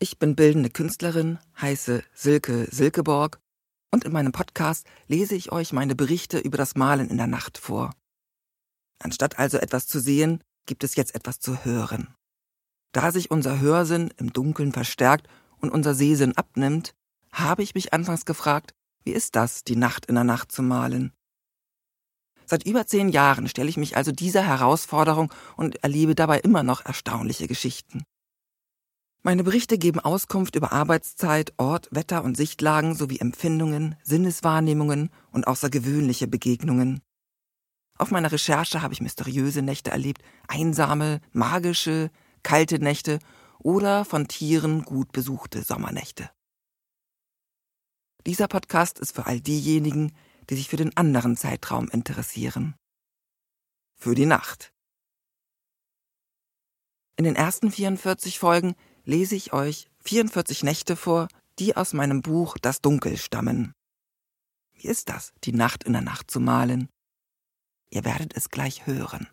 Ich bin bildende Künstlerin, heiße Silke Silkeborg und in meinem Podcast lese ich euch meine Berichte über das Malen in der Nacht vor. Anstatt also etwas zu sehen, gibt es jetzt etwas zu hören. Da sich unser Hörsinn im Dunkeln verstärkt und unser Sehsinn abnimmt, habe ich mich anfangs gefragt, wie ist das, die Nacht in der Nacht zu malen? Seit über zehn Jahren stelle ich mich also dieser Herausforderung und erlebe dabei immer noch erstaunliche Geschichten. Meine Berichte geben Auskunft über Arbeitszeit, Ort, Wetter und Sichtlagen sowie Empfindungen, Sinneswahrnehmungen und außergewöhnliche Begegnungen. Auf meiner Recherche habe ich mysteriöse Nächte erlebt, einsame, magische, kalte Nächte oder von Tieren gut besuchte Sommernächte. Dieser Podcast ist für all diejenigen, die sich für den anderen Zeitraum interessieren. Für die Nacht. In den ersten 44 Folgen lese ich euch 44 Nächte vor, die aus meinem Buch Das Dunkel stammen. Wie ist das, die Nacht in der Nacht zu malen? Ihr werdet es gleich hören.